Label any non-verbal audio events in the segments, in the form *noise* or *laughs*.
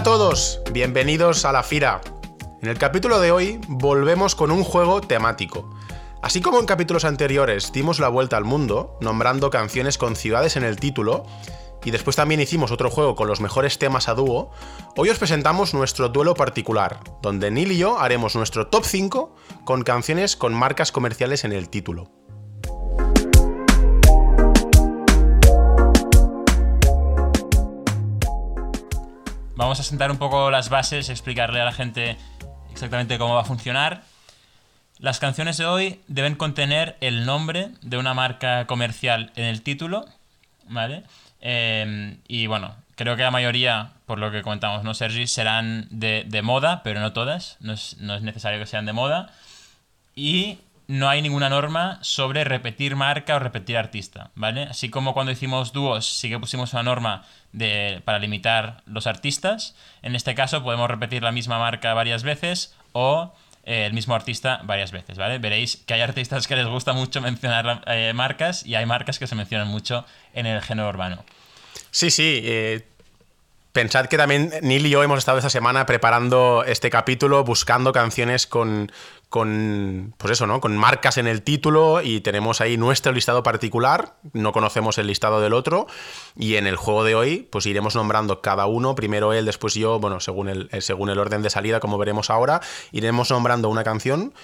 a todos, bienvenidos a la Fira. En el capítulo de hoy volvemos con un juego temático. Así como en capítulos anteriores dimos la vuelta al mundo, nombrando canciones con ciudades en el título, y después también hicimos otro juego con los mejores temas a dúo, hoy os presentamos nuestro duelo particular, donde Neil y yo haremos nuestro top 5 con canciones con marcas comerciales en el título. Vamos a sentar un poco las bases, explicarle a la gente exactamente cómo va a funcionar. Las canciones de hoy deben contener el nombre de una marca comercial en el título, ¿vale? Em, y bueno, creo que la mayoría, por lo que comentamos, ¿no, Sergi? Serán de, moda, pero no todas. No es, necesario que sean de moda. Y no hay ninguna norma sobre repetir marca o repetir artista, ¿vale? Así como cuando hicimos dúos sí que pusimos una norma de, para limitar los artistas, en este caso podemos repetir la misma marca varias veces o eh, el mismo artista varias veces, ¿vale? Veréis que hay artistas que les gusta mucho mencionar eh, marcas y hay marcas que se mencionan mucho en el género urbano. Sí, sí. Eh, pensad que también Neil y yo hemos estado esta semana preparando este capítulo, buscando canciones con, con, pues eso, ¿no? Con marcas en el título y tenemos ahí nuestro listado particular, no conocemos el listado del otro y en el juego de hoy pues iremos nombrando cada uno, primero él, después yo, bueno, según el, eh, según el orden de salida, como veremos ahora, iremos nombrando una canción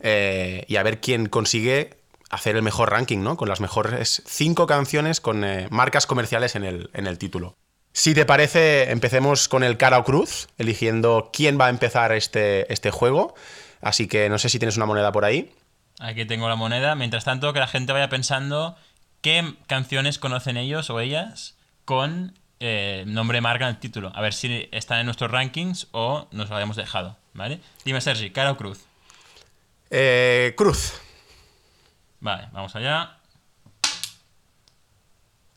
eh, y a ver quién consigue hacer el mejor ranking, ¿no? Con las mejores cinco canciones con eh, marcas comerciales en el, en el título. Si te parece, empecemos con el cara o cruz, eligiendo quién va a empezar este, este juego. Así que no sé si tienes una moneda por ahí. Aquí tengo la moneda. Mientras tanto, que la gente vaya pensando qué canciones conocen ellos o ellas con eh, nombre marca en el título. A ver si están en nuestros rankings o nos lo habíamos dejado. ¿Vale? Dime, Sergi, ¿cara o cruz? Eh, cruz. Vale, vamos allá.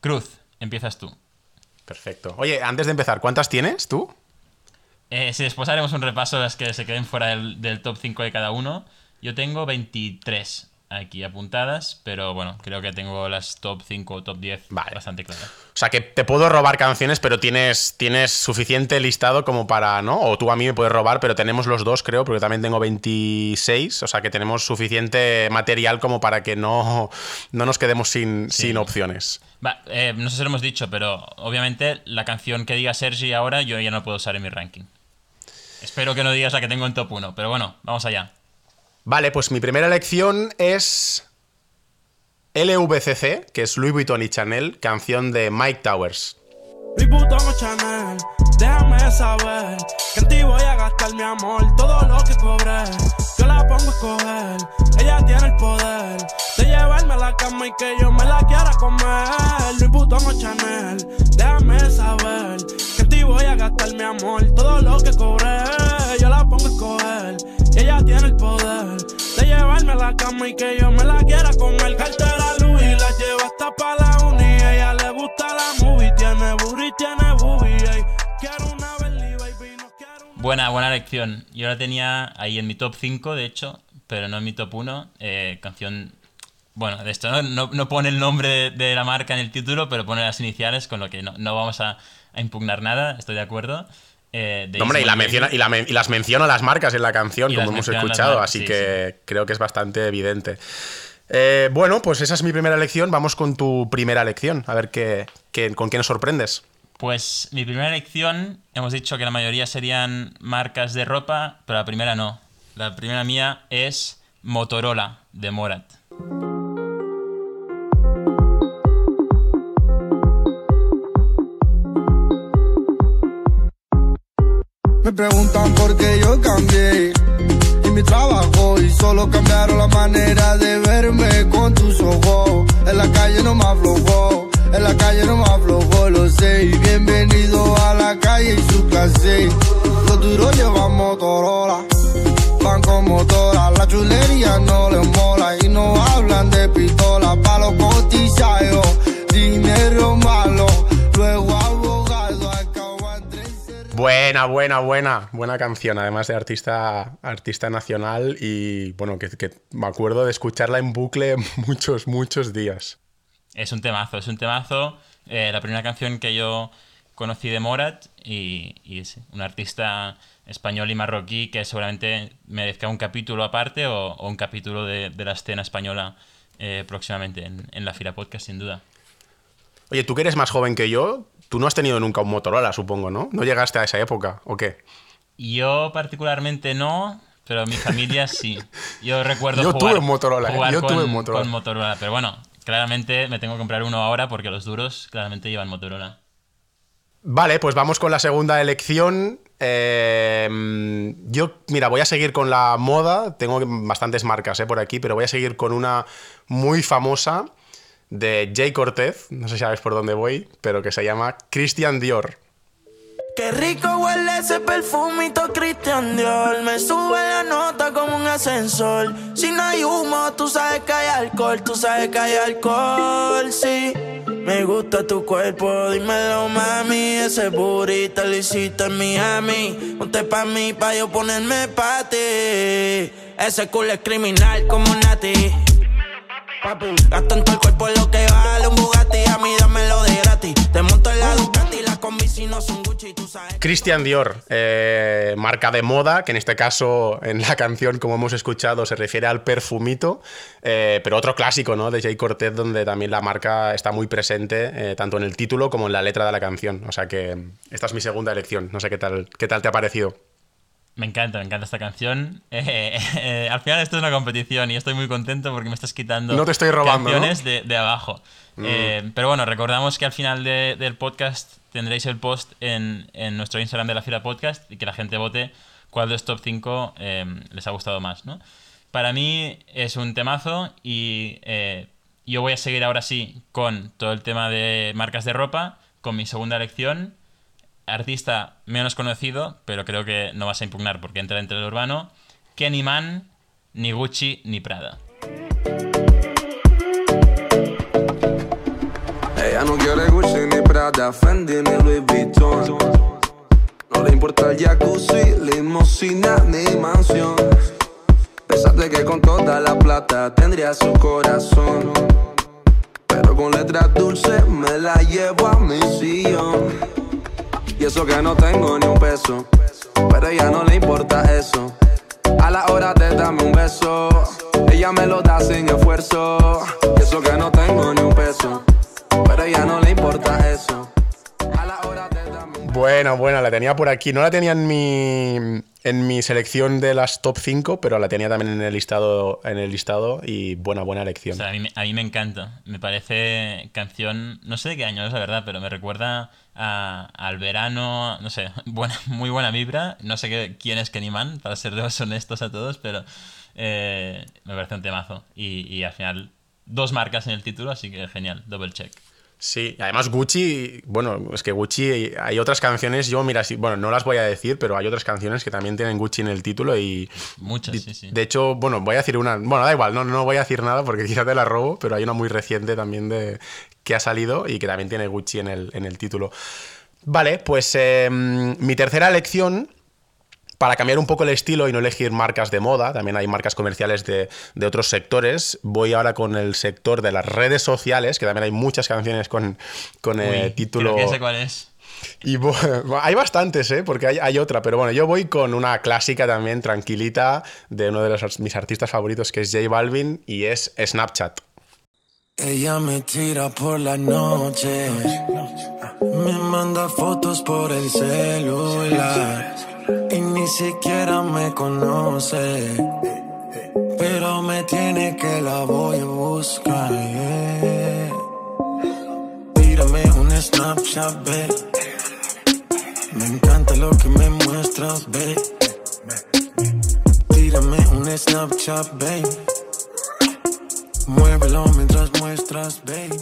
Cruz, empiezas tú. Perfecto. Oye, antes de empezar, ¿cuántas tienes tú? Eh, sí, después haremos un repaso de las que se queden fuera del, top 5 de cada uno. Yo tengo 23 aquí apuntadas, pero bueno, creo que tengo las top 5 o top 10 bastante claras. O sea, que te puedo robar canciones, pero tienes, tienes suficiente listado como para, ¿no? O tú a mí me puedes robar, pero tenemos los dos, creo, porque también tengo 26, o sea, que tenemos suficiente material como para que no, no nos quedemos sin, sin opciones. Eh, no sé si lo hemos dicho, pero obviamente la canción que diga Sergi ahora yo ya no puedo usar en mi ranking. Espero que no digas la que tengo en top 1, pero bueno, vamos allá. Vale, pues mi primera elección es LVCC, que es Louis Vuitton y Chanel, canción de Mike Towers. Louis Vuitton o Chanel, déjame saber que en ti voy a gastar mi amor, todo lo que cobré, yo la pongo a escoger, ella tiene el poder de llevarme a la cama y que yo me la quiera comer. Louis Vuitton o Chanel, déjame saber que en ti voy a gastar mi amor, todo lo que cobré, yo la pongo a escoger, ella tiene el poder de llevarme la cama y que yo me la quiera la Buena, buena lección. Yo la tenía ahí en mi top 5, de hecho, pero no en mi top 1. Eh, canción bueno, de esto no, no, pone el nombre de, la marca en el título, pero pone las iniciales, con lo que no, no vamos a, impugnar nada, estoy de acuerdo. Eh, hombre, y, la menciona, y, y, las menciona las marcas en la canción, como hemos escuchado, así que creo que es bastante evidente. Eh, bueno, pues esa es mi primera lección. Vamos con tu primera lección, a ver qué, con qué nos sorprendes. Pues mi primera lección, hemos dicho que la mayoría serían marcas de ropa, pero la primera no. La primera mía es Motorola de Morat. Preguntan por qué yo cambié y mi trabajo y solo cambiaron la manera de verme con tus ojos. En la calle no me aflojó, en la calle no me aflojó, lo sé. Y bienvenido a la calle y su clase. Los duros llevan Motorola, van con motora. La chulería no les mola y no hablan de pistola. Pa' los dinero malo, luego Buena, buena, buena, buena canción, además de artista, artista nacional y bueno, que, me acuerdo de escucharla en bucle *laughs* muchos, muchos días. Es un temazo, es un temazo. Eh, la primera canción que yo conocí de Morat y, y sí, un artista español y marroquí que seguramente merezca un capítulo aparte o, o un capítulo de, de la escena española eh, próximamente en, en la Fira Podcast, sin duda. Oye, tú que eres más joven que yo, tú no has tenido nunca un Motorola, supongo, ¿no? ¿No llegaste a esa época o qué? Yo particularmente no, pero mi familia sí. Yo recuerdo Yo jugar, tuve un Motorola, ¿eh? jugar Yo con, tuve un Motorola. con Motorola, pero bueno, claramente me tengo que comprar uno ahora porque los duros claramente llevan Motorola. Vale, pues vamos con la segunda elección. Eh, yo, mira, voy a seguir con la moda. Tengo bastantes marcas eh, por aquí, pero voy a seguir con una muy famosa de Jay Cortez. No sé si sabes por dónde voy, pero que se llama Christian Dior. Qué rico huele ese perfumito Christian Dior. Me sube la nota como un ascensor. Si no hay humo, tú sabes que hay alcohol. Tú sabes que hay alcohol, sí. Me gusta tu cuerpo, dímelo, mami. Ese burrito lo hiciste en Miami. Ponte pa' mí, pa' yo ponerme pa' ti. Ese culo es criminal como Nati. Papi. Christian Dior, eh, marca de moda, que en este caso en la canción, como hemos escuchado, se refiere al perfumito, eh, pero otro clásico, ¿no? De Jay Cortez, donde también la marca está muy presente, eh, tanto en el título como en la letra de la canción. O sea que esta es mi segunda elección. No sé qué tal, qué tal te ha parecido. Me encanta, me encanta esta canción. *laughs* Eh, eh, al final esto es una competición y estoy muy contento porque me estás quitando No te estoy robando, canciones de, de abajo. Eh, pero bueno, recordamos que al final de- del podcast tendréis el post en, en nuestro Instagram de la Fila Podcast y que la gente vote cuál de los top 5 les ha gustado más, ¿no? Para mí es un temazo y yo voy a seguir ahora sí con todo el tema de marcas de ropa, con mi segunda elección artista menos conocido, pero creo que no vas a impugnar porque entra entre el urbano, ni Man, ni Gucci, ni Prada. Ella no quiere Gucci ni Prada, Fendi ni Louis Vuitton. No le importa el jacuzzi, limosina ni mansión. Pensaste que con toda la plata tendría su corazón. Pero con letras dulces me la llevo a mi sillón. Y eso que no tengo ni un peso. Pero a ella no le importa eso. A la hora de darme un beso, ella me lo da sin esfuerzo. Y eso que no tengo ni un peso. Pero a ella no le importa eso. A la hora de darme un Bueno, bueno, la tenía por aquí. No la tenía en mi, en mi selección de las top 5, pero la tenía también en el listado, en el listado y buena, buena O elección. sea, a mí, a mí me encanta. Me parece canción, no sé de qué año es la verdad, pero me recuerda a- al verano, no sé, *laughs* buena, muy buena vibra. No sé qué, quién es Kenny Man, para ser honestos a todos, pero eh, me parece un temazo. Y, y al final, dos marcas en el título, así que genial, double check. Sí, además Gucci, bueno, es que Gucci hay otras canciones, yo mira, sí, bueno, no las voy a decir, pero hay otras canciones que también tienen Gucci en el título y Muchas, de, sí, sí. de hecho, bueno, voy a decir una, bueno, da igual, no, no voy a decir nada porque *laughs* quizá te la robo, pero hay una muy reciente también de que ha salido y que también tiene Gucci en el, en el título. Vale, pues eh, mi tercera elección para cambiar un poco el estilo y no elegir marcas de moda, también hay marcas comerciales de, de otros sectores. Voy ahora con el sector de las redes sociales, que también hay muchas canciones con, con eh, título. creo que sé cuál es. Y *laughs* hay bastantes, ¿eh? Porque hay, hay otra, pero bueno, yo voy con una clásica también, tranquilita, de uno de los, mis artistas favoritos, que es J Balvin, y es Snapchat. Ella me tira por la noche, me manda fotos por el celular y ni siquiera me conoce, pero me tiene que la voy a buscar. Tírame un Snapchat, babe. Me encanta lo que me muestras, babe. Tírame un Snapchat, babe. Muévelo mientras muestras, baby.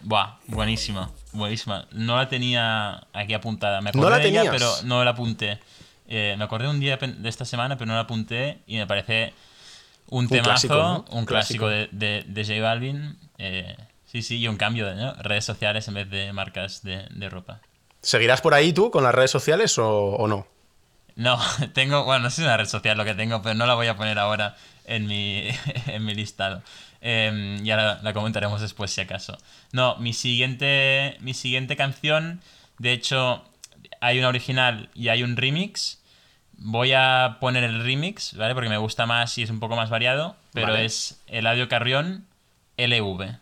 Buah, buenísima, buenísima. No la tenía aquí apuntada. Me ¿No acordé la de ella, tenías? pero no la apunté. Eh, me acordé un día de esta semana, pero no la apunté y me parece un, temazo, clásico, ¿no? un Clásico. clásico de, de, de J Balvin. Eh, sí, sí, y un cambio de ¿no? redes sociales en vez de marcas de, de ropa. ¿Seguirás por ahí tú con las redes sociales o, o no? No, *laughs* tengo, bueno, no sé si es una red social lo que tengo, pero no la voy a poner ahora en mi, *laughs* en mi listado. Eh, ya la, la comentaremos después si acaso. No, mi siguiente, mi siguiente canción De hecho, hay una original y hay un remix. Voy a poner el remix, ¿vale? Porque me gusta más y es un poco más variado. Pero Vale. es Eladio Carrión LV.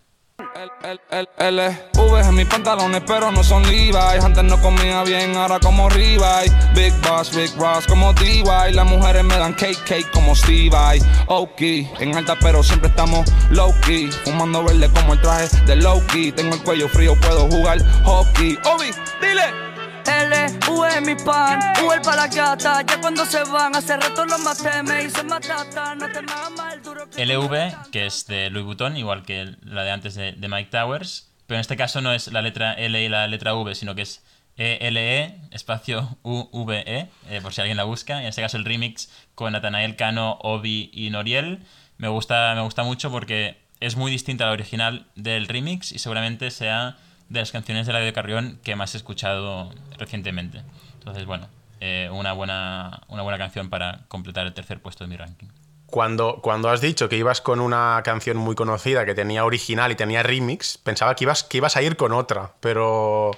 LV en mis pantalones, pero no son Levi's. Antes no comía bien, ahora como Revive. Big Boss, Big Ross como DY. Las mujeres me dan cake, cake como Stevie. Ok, en alta, pero siempre estamos low key. Fumando verde como el traje de Loki. Tengo el cuello frío, puedo jugar hockey. Obi, dile. L, U es mi pan, U el pa' la gata. Ya cuando se van, hace rato los maté, me hice matata. No te me mal duro que LV, que es de Louis Vuitton, igual que la de antes de, de Mike Towers. Pero en este caso no es la letra L y la letra V, sino que es ELE, espacio UVE, eh, por si alguien la busca. En este caso el remix con Nathanael Cano, Obi y Noriel. Me gusta, me gusta mucho porque es muy distinta a la original del remix y seguramente sea de las canciones de de Carrión que más he escuchado recientemente. Entonces, bueno, eh, una, buena, una buena canción para completar el tercer puesto de mi ranking. Cuando, cuando has dicho que ibas con una canción muy conocida que tenía original y tenía remix, pensaba que ibas, que ibas a ir con otra, pero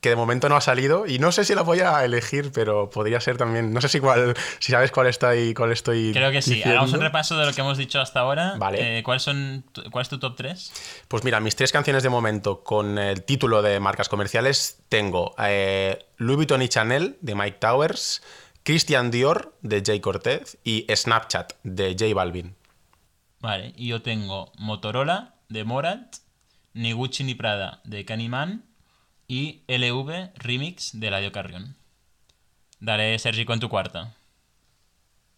que de momento no ha salido y no sé si la voy a elegir, pero podría ser también. No sé si cuál, si sabes cuál estoy, cuál estoy. Creo que sí. diciendo. Hagamos un repaso de lo que hemos dicho hasta ahora. Vale. Eh, ¿cuáles son, ¿Cuál es tu top 3? Pues mira, mis tres canciones de momento con el título de marcas comerciales tengo eh, Louis Vuitton y Chanel de Mike Towers, Christian Dior de Jay Cortez y Snapchat de J Balvin. Vale, y yo tengo Motorola de Morat, ni Gucci ni Prada de Candyman y LV Remix de Ladio Carrión. Daré Sergi con tu cuarta.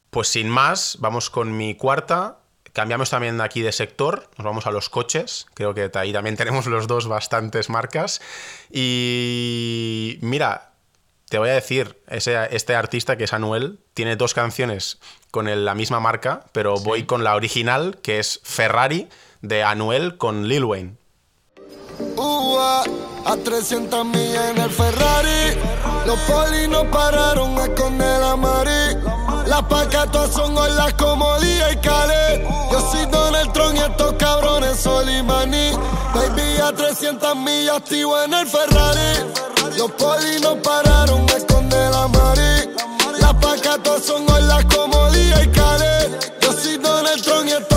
Pues sin más, vamos con mi cuarta. Cambiamos también aquí de sector, nos vamos a los coches. Creo que ahí también *laughs* tenemos los dos bastantes marcas. Y mira, te voy a decir, ese, este artista que es Anuel tiene dos canciones con el- la misma marca, pero voy con la original, que es Ferrari de Anuel con Lil Wayne. Ua, a 300 millas en el Ferrari. Los polis no pararon a esconder la mari. Las pacatas son olas como día y Khaled. Yo soy Donald Trump y estos cabrones Solimani. Baby, a 300 millas activo en el Ferrari. Los polis no pararon a esconder la mari. Las pacatas son olas como día y Khaled. Yo soy Donald Trump y estos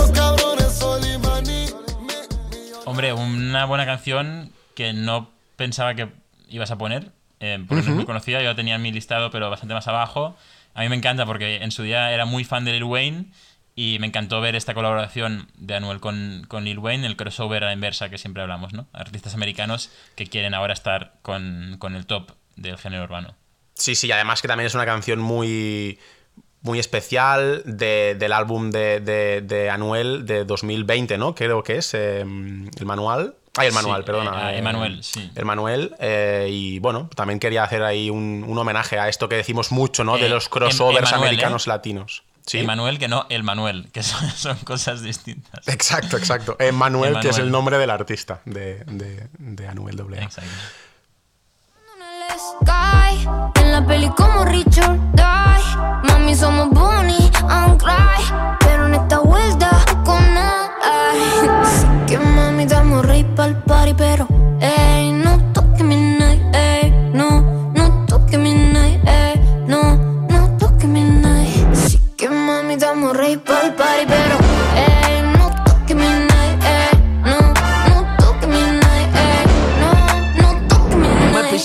Hombre, una buena canción que no pensaba que ibas a poner, eh, porque no es muy conocida, yo la tenía en mi listado, pero bastante más abajo. A mí me encanta porque en su día era muy fan de Lil Wayne y me encantó ver esta colaboración de Anuel con, con Lil Wayne, el crossover a la inversa que siempre hablamos, ¿no? Artistas americanos que quieren ahora estar con, con el top del género urbano. Sí, sí, además que también es una canción muy, muy especial de- del álbum de, de- de Anuel de 2020, ¿no? Creo que es eh, el manual. Ay, el manual, Sí, perdona. eh, eh, Emanuel, sí. El Manuel. eh, y bueno, también quería hacer ahí un, un homenaje a esto que decimos mucho, ¿no? De Eh, los crossovers Em- Emanuel, americanos ¿eh? latinos. Sí. Emanuel, que no el Manuel, que *laughs* son, son cosas distintas. Exacto, exacto. Emmanuel, que es el nombre del artista de, de, de Anuel AA. Exacto. En el sky, en la peli como Richard Die. Mami, somos Bonnie and Clyde. Pero en esta vuelta con nada. Así *laughs* que mami, damos rey pa'l party. Pero, ey,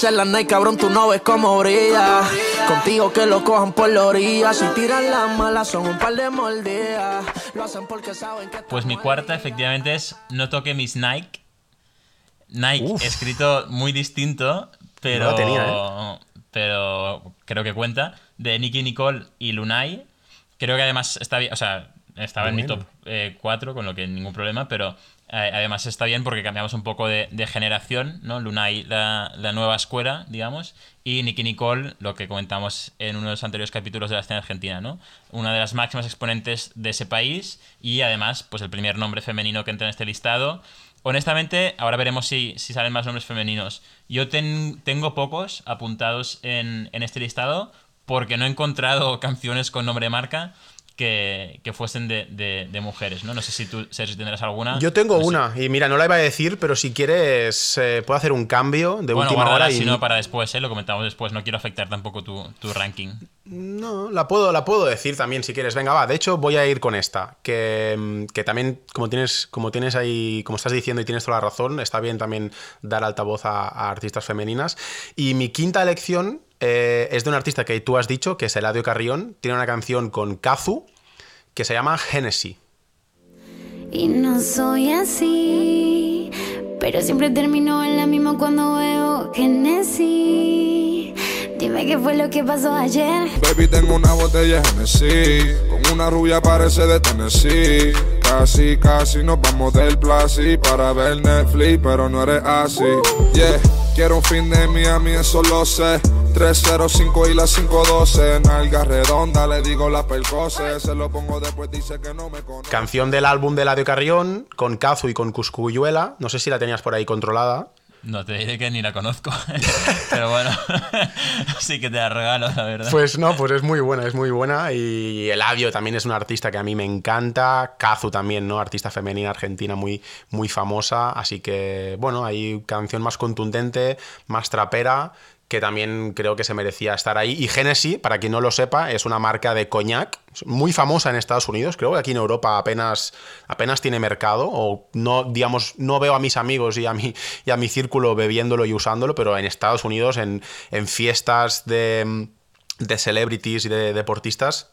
mi Me night. pisé la night, cabrón, tú no ves cómo brilla. Contigo que lo cojan por la orilla. Si tiran las malas, son un par de mordidas. Lo hacen porque saben que. Pues mi cuarta efectivamente es No toque mis Nike. Nike, Uf. escrito muy distinto, pero, No tenía, pero creo que cuenta, de Nicky Nicole y Lunay. Creo que además está bien, o sea, estaba en mi top 4, con lo que ningún problema, pero eh, además está bien porque cambiamos un poco de, generación, ¿no? Lunay, la, la nueva escuela, digamos, y Nicky Nicole, lo que comentamos en uno de los anteriores capítulos de la escena argentina, ¿no? Una de las máximas exponentes de ese país y además, pues el primer nombre femenino que entra en este listado. Honestamente, ahora veremos si, si salen más nombres femeninos. Yo ten- tengo pocos apuntados en, en este listado porque no he encontrado *laughs* canciones con nombre de marca que, que fuesen de, de- de mujeres, ¿no? No sé si tú Sergio, tendrás alguna. Yo tengo No sé. una, y mira, no la iba a decir, pero si quieres, eh, puedo hacer un cambio de Bueno, última hora. Y si no, para después, ¿eh? Lo comentamos después. No quiero afectar tampoco tu, tu ranking. No, la puedo, la puedo decir también si quieres. Venga, va. De hecho, voy a ir con esta. Que, mm, que también, como tienes, como tienes ahí, como estás diciendo y tienes toda la razón, está bien también dar altavoz a, a artistas femeninas. Y mi quinta elección eh, es de un artista que tú has dicho, que es Eladio Carrión. Tiene una canción con Kazu que se llama Genesis. Y no soy así, pero siempre termino en la misma cuando veo Genesis. Dime qué fue lo que pasó ayer. Baby, tengo una botella de Hennessy Con una rubia parece de Tennessee Casi, casi nos vamos del Plasi Para ver Netflix, pero no eres así Yeah, quiero un fin de Miami, eso lo sé 305 y la 512 Nalga redonda, le digo la percose Se lo pongo después, dice que no me conoce Canción del álbum de Eladio Carrión con Kazu y con Cuscuyuela. No sé si la tenías por ahí controlada. No te diré que ni la conozco. *laughs* Pero bueno, *laughs* sí que te la regalo, la verdad. Pues no, pues es muy buena, es muy buena. Y Eladio también es una artista que a mí me encanta. Kazu también, ¿no? Artista femenina argentina muy, muy famosa. Así que, bueno, hay canción más contundente, más trapera, que también creo que se merecía estar ahí. Y Genesis, para quien no lo sepa, es una marca de coñac muy famosa en Estados Unidos. Creo que aquí en Europa apenas, apenas tiene mercado. O no, digamos, no veo a mis amigos y a mi, y a mi círculo bebiéndolo y usándolo, pero en Estados Unidos, en, en fiestas de de celebrities y de deportistas,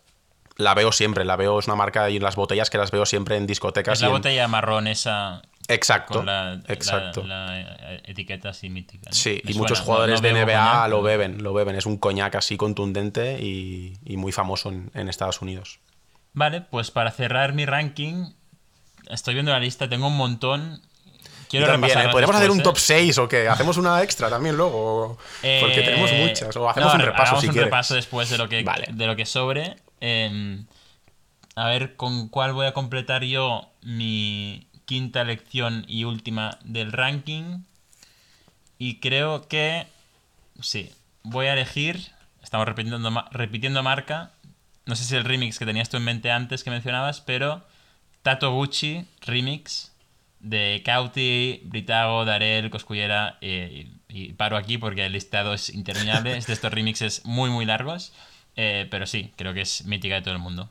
la veo siempre. La veo, es una marca y las botellas que las veo siempre en discotecas. Es la en- botella marrón esa Exacto. con la, exacto. la- la etiqueta así mítica. ¿no? Sí, Me y muchos jugadores No- no de NBA coñac, lo beben, lo beben. Es un coñac así contundente y, y muy famoso en, en Estados Unidos. Vale, pues para cerrar mi ranking, estoy viendo la lista, tengo un montón. Quiero también, ¿eh? ¿Podríamos hacer un top ¿eh? 6 o qué? ¿Hacemos una extra también luego? Porque Eh, tenemos muchas. O hacemos un repaso si un quieres. repaso después de lo que, Vale. de lo que sobre. Eh, a ver con cuál voy a completar yo mi quinta elección y última del ranking. Y creo que. Sí, voy a elegir. Estamos repitiendo, repitiendo marca. No sé si el remix que tenías tú en mente antes que mencionabas, pero Tato Gucci remix de Cauti, Britago, Darel, Coscullera. eh, y, y paro aquí porque el listado es interminable. es de estos remixes muy, muy largos. eh, pero sí, creo que es mítica de todo el mundo.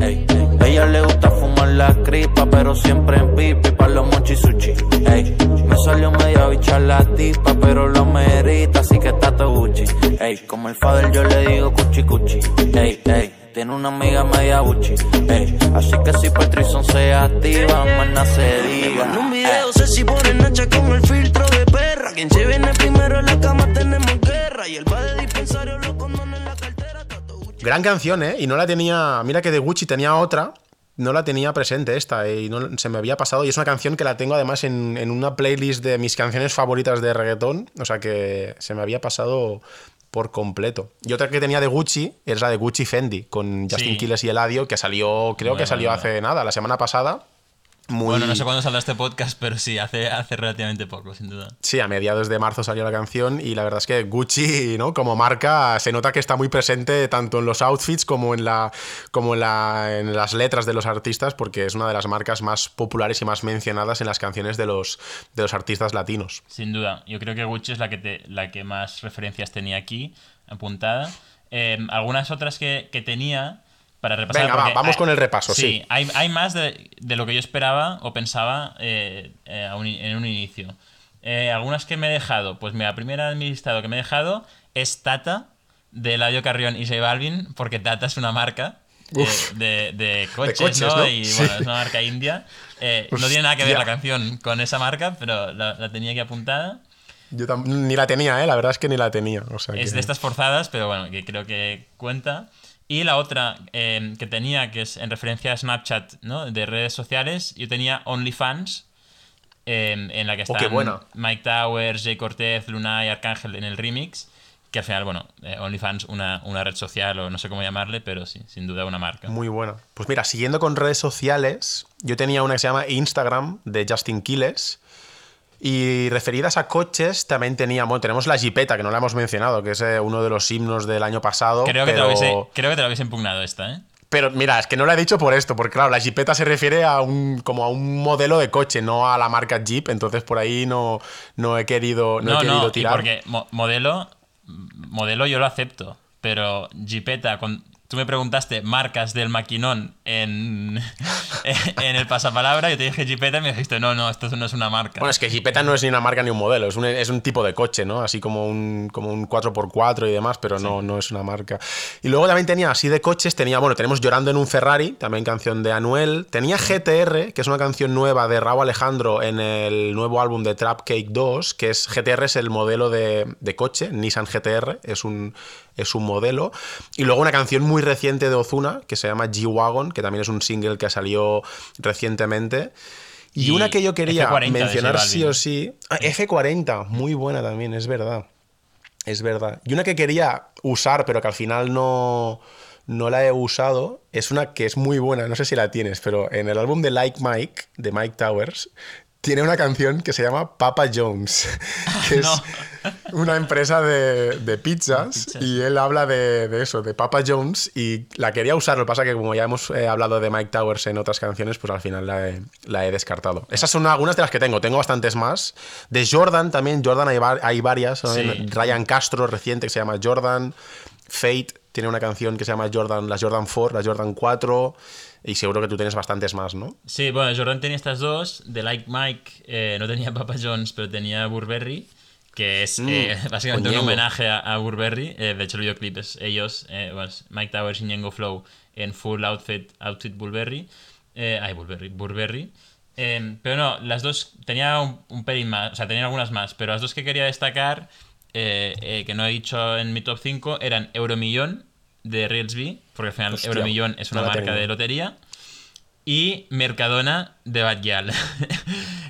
Ey, a ella le gusta fumar la cripa, pero siempre en pipi pa' los mochi sushi. Ey, me salió media bicha la tipa, pero lo merita, así que está todo Gucci. Ey, como el father yo le digo cuchi cuchi. Ey, ey, tiene una amiga media Gucci. Ey, así que si Patrison se activa, nada se diga. En un video sé si ponen Nacha con el filtro de perra. Quien se viene primero en la cama tenemos guerra. Y el va de dispensario los Gran canción, ¿eh? Y no la tenía. Mira que de Gucci tenía otra. No la tenía presente esta eh, y no, se me había pasado. Y es una canción que la tengo además en, en una playlist de mis canciones favoritas de reggaetón. O sea que se me había pasado por completo. Y otra que tenía de Gucci es la de Gucci Fendi, con Justin Sí. Quiles y Eladio, que salió, creo que salió bueno. hace nada, la semana pasada. Muy... Bueno, no sé cuándo saldrá este podcast, pero sí, hace, hace relativamente poco, sin duda. Sí, a mediados de marzo salió la canción y la verdad es que Gucci, ¿no? Como marca, se nota que está muy presente tanto en los outfits como en, la, como en, la, en las letras de los artistas, porque es una de las marcas más populares y más mencionadas en las canciones de los, de los artistas latinos. Sin duda. Yo creo que Gucci es la que, te- la que más referencias tenía aquí, apuntada. Eh, algunas otras que, que tenía para repasar. Venga, va, vamos hay- con el repaso, sí. hay, hay más de, de lo que yo esperaba o pensaba eh, eh, un- en un inicio. Eh, algunas que me he dejado. Pues mira, la primera de mi listado que me he dejado es Tata, de Eladio Carrión y J Balvin, porque Tata es una marca. eh, Uf. de, de coches, coches, ¿no? ¿no? Y Sí. bueno, es una marca india. Eh, no tiene nada que ver la canción con esa marca, pero la, la tenía aquí apuntada. Yo ni la tenía, ¿eh? La verdad es que ni la tenía. O sea Es que- de estas forzadas, pero bueno, que creo que cuenta. Y la otra eh, que tenía, que es en referencia a Snapchat, ¿no? De redes sociales, yo tenía OnlyFans, eh, en la que Oh, están. Mike Towers, Jay Cortez, Luna y Arcángel en el remix. Que al final, bueno, eh, OnlyFans, una, una red social o no sé cómo llamarle, pero sí, sin duda una marca. Muy buena. Pues mira, siguiendo con redes sociales, yo tenía una que se llama Instagram de Justin Quiles. Y referidas a coches, también teníamos, tenemos la Jeepeta, que no la hemos mencionado, que es eh, uno de los himnos del año pasado. Creo, que te lo hubiese, creo que te lo hubiese impugnado esta, ¿eh? Pero mira, es que no lo he dicho por esto, porque claro, la Jeepeta se refiere a un, como a un modelo de coche, no a la marca Jeep, entonces por ahí no, no he querido, no, he querido y tirar. porque mo- modelo, modelo yo lo acepto, pero Jeepeta, con, tú me preguntaste marcas del maquinón en, *laughs* en el pasapalabra, yo te dije Jeepeta y me dijiste, no, no, esto no es una marca. Bueno, es que Jeepeta no es ni una marca ni un modelo, es un, es un tipo de coche, ¿no? Así como un, como un 4x4 y demás, pero no, no es una marca. Y luego también tenía, así de coches, tenía, bueno, tenemos Llorando en un Ferrari, también canción de Anuel. Tenía GTR, que es una canción nueva de Raúl Alejandro en el nuevo álbum de Trap Cake 2, que es GTR es el modelo de, de coche, Nissan GTR, es un, es un modelo. Y luego una canción muy reciente de Ozuna, que se llama G-Wagon, que también es un single que salió recientemente. Y, Y una que yo quería F40 de mencionar sí o sí. Ah, F40, muy buena también, es verdad. Es verdad. Y una que quería usar, pero que al final no, no la he usado, es una que es muy buena, no sé si la tienes, pero en el álbum de Like Mike, de Mike Towers, tiene una canción que se llama Papa Jones, que es una empresa de, de pizzas, y él habla de, de eso, de Papa Jones, y la quería usar, lo que pasa que como ya hemos eh, hablado de Mike Towers en otras canciones, pues al final la he, la he descartado. Esas son algunas de las que tengo, tengo bastantes más. De Jordan también, Jordan hay, hay varias, Sí. Ryan Castro reciente que se llama Jordan, Fate tiene una canción que se llama Jordan, la Jordan 4, la Jordan 4, y seguro que tú tienes bastantes más, ¿no? Sí, bueno, Jordan tenía estas dos. De Like Mike eh, no tenía Papa John's, pero tenía Burberry, que es Mm, eh, *laughs* básicamente un homenaje a, a Burberry. Eh, de hecho, el videoclip es ellos, eh, bueno, es Mike Towers y Ñengo Flow en full outfit, outfit Burberry. Ay, Burberry, Burberry. Pero no, las dos tenía un, un pelín más, o sea, tenía algunas más, pero las dos que quería destacar, eh, eh, que no he dicho en mi top 5, eran Euromillón de Reelsby, porque al final Hostia, Euromillón es una no marca de lotería y Mercadona de Bad Gyal. *laughs*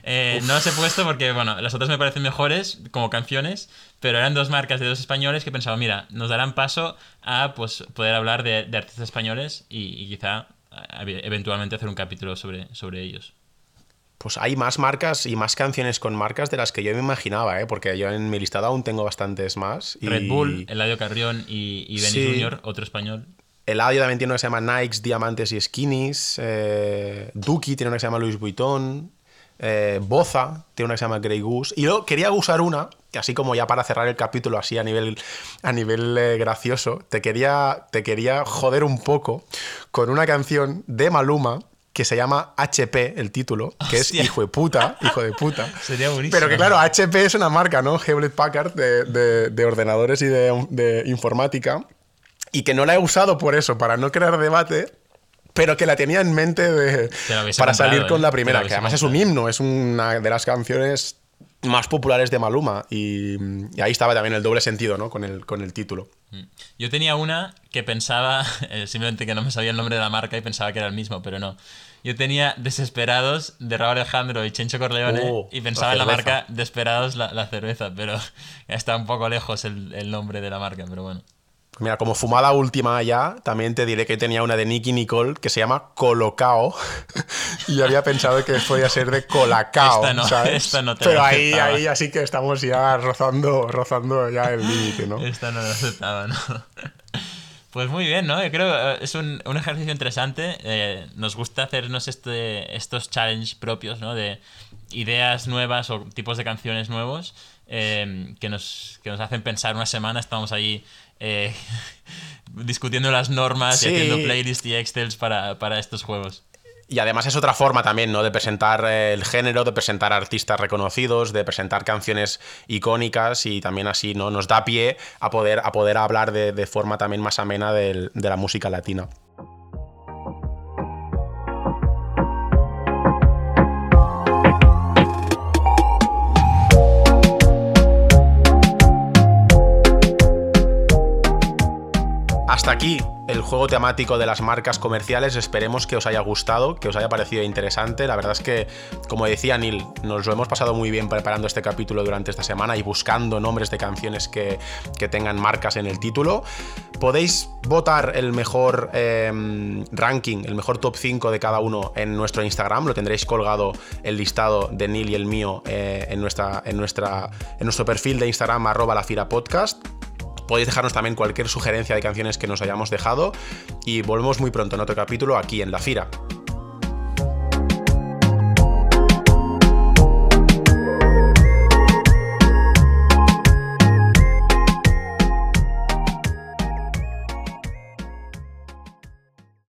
Eh, no las he puesto porque, bueno, las otras me parecen mejores como canciones, pero eran dos marcas de dos españoles que pensaba, mira, nos darán paso a pues, poder hablar de, de artistas españoles y, y quizá eh, eventualmente hacer un capítulo sobre, sobre ellos. Pues hay más marcas y más canciones con marcas de las que yo me imaginaba, ¿eh? porque yo en mi listado aún tengo bastantes más. y- Red Bull, Eladio Carrión y, y Benny Sí. Junior, otro español. Eladio también tiene una que se llama Nikes, Diamantes y Skinnies. Eh, Duki tiene una que se llama Louis Vuitton. Eh, Boza tiene una que se llama Grey Goose. Y luego quería usar una, que así como ya para cerrar el capítulo así a nivel, a nivel eh, gracioso, te quería, te quería joder un poco con una canción de Maluma que se llama HP, el título, que es hijo de puta, hijo de puta. *laughs* Sería buenísimo. Pero que claro, HP es una marca, ¿no? Hewlett Packard de, de- de ordenadores y de, de informática. Y que no la he usado por eso, para no crear debate, pero que la tenía en mente para comprado, salir con ¿eh? la primera, que además es un himno, es una de las canciones más populares de Maluma. Y, y ahí estaba también el doble sentido, ¿no? Con el, con el título. Yo tenía una que pensaba, *laughs* eh, simplemente que no me sabía el nombre de la marca y pensaba que era el mismo, pero no. Yo tenía Desesperados de Raúl Alejandro y Chencho Corleone Oh, y pensaba en la marca Desperados la, la cerveza, pero ya *laughs* está un poco lejos el, el nombre de la marca, pero bueno. Mira, como fumada última ya, también te diré que tenía una de Nicky Nicole que se llama Colocao. *laughs* y yo había pensado que podía ser de Colacao, Esta no, ¿sabes? esta no te Pero ahí, aceptaba. ahí, así que estamos ya rozando, rozando ya el límite, ¿no? Esta no la aceptaba, ¿no? *laughs* Pues muy bien, ¿no? Yo creo que es un, un ejercicio interesante. Eh, nos gusta hacernos este, estos challenges propios, ¿no? De ideas nuevas o tipos de canciones nuevos eh, que, nos, que nos hacen pensar una semana. Estamos ahí eh, *laughs* discutiendo las normas Sí. y haciendo playlists y excels para, para estos juegos. Y además es otra forma también, ¿no? De presentar eh, el género, de presentar artistas reconocidos, de presentar canciones icónicas y también así, ¿no? Nos da pie a poder, a poder hablar de, de forma también más amena del- de la música latina. Hasta aquí el juego temático de las marcas comerciales. Esperemos que os haya gustado, que os haya parecido interesante. La verdad es que, como decía Neil, nos lo hemos pasado muy bien preparando este capítulo durante esta semana y buscando nombres de canciones que, tengan marcas en el título. Podéis votar el mejor eh, ranking, el mejor top 5 de cada uno en nuestro Instagram. Lo tendréis colgado el listado de Neil y el mío eh, en, nuestra, en, nuestra, en nuestro perfil de Instagram, arroba la Fira Podcast Podéis dejarnos también cualquier sugerencia de canciones que nos hayamos dejado y volvemos muy pronto en otro capítulo aquí en La Fira.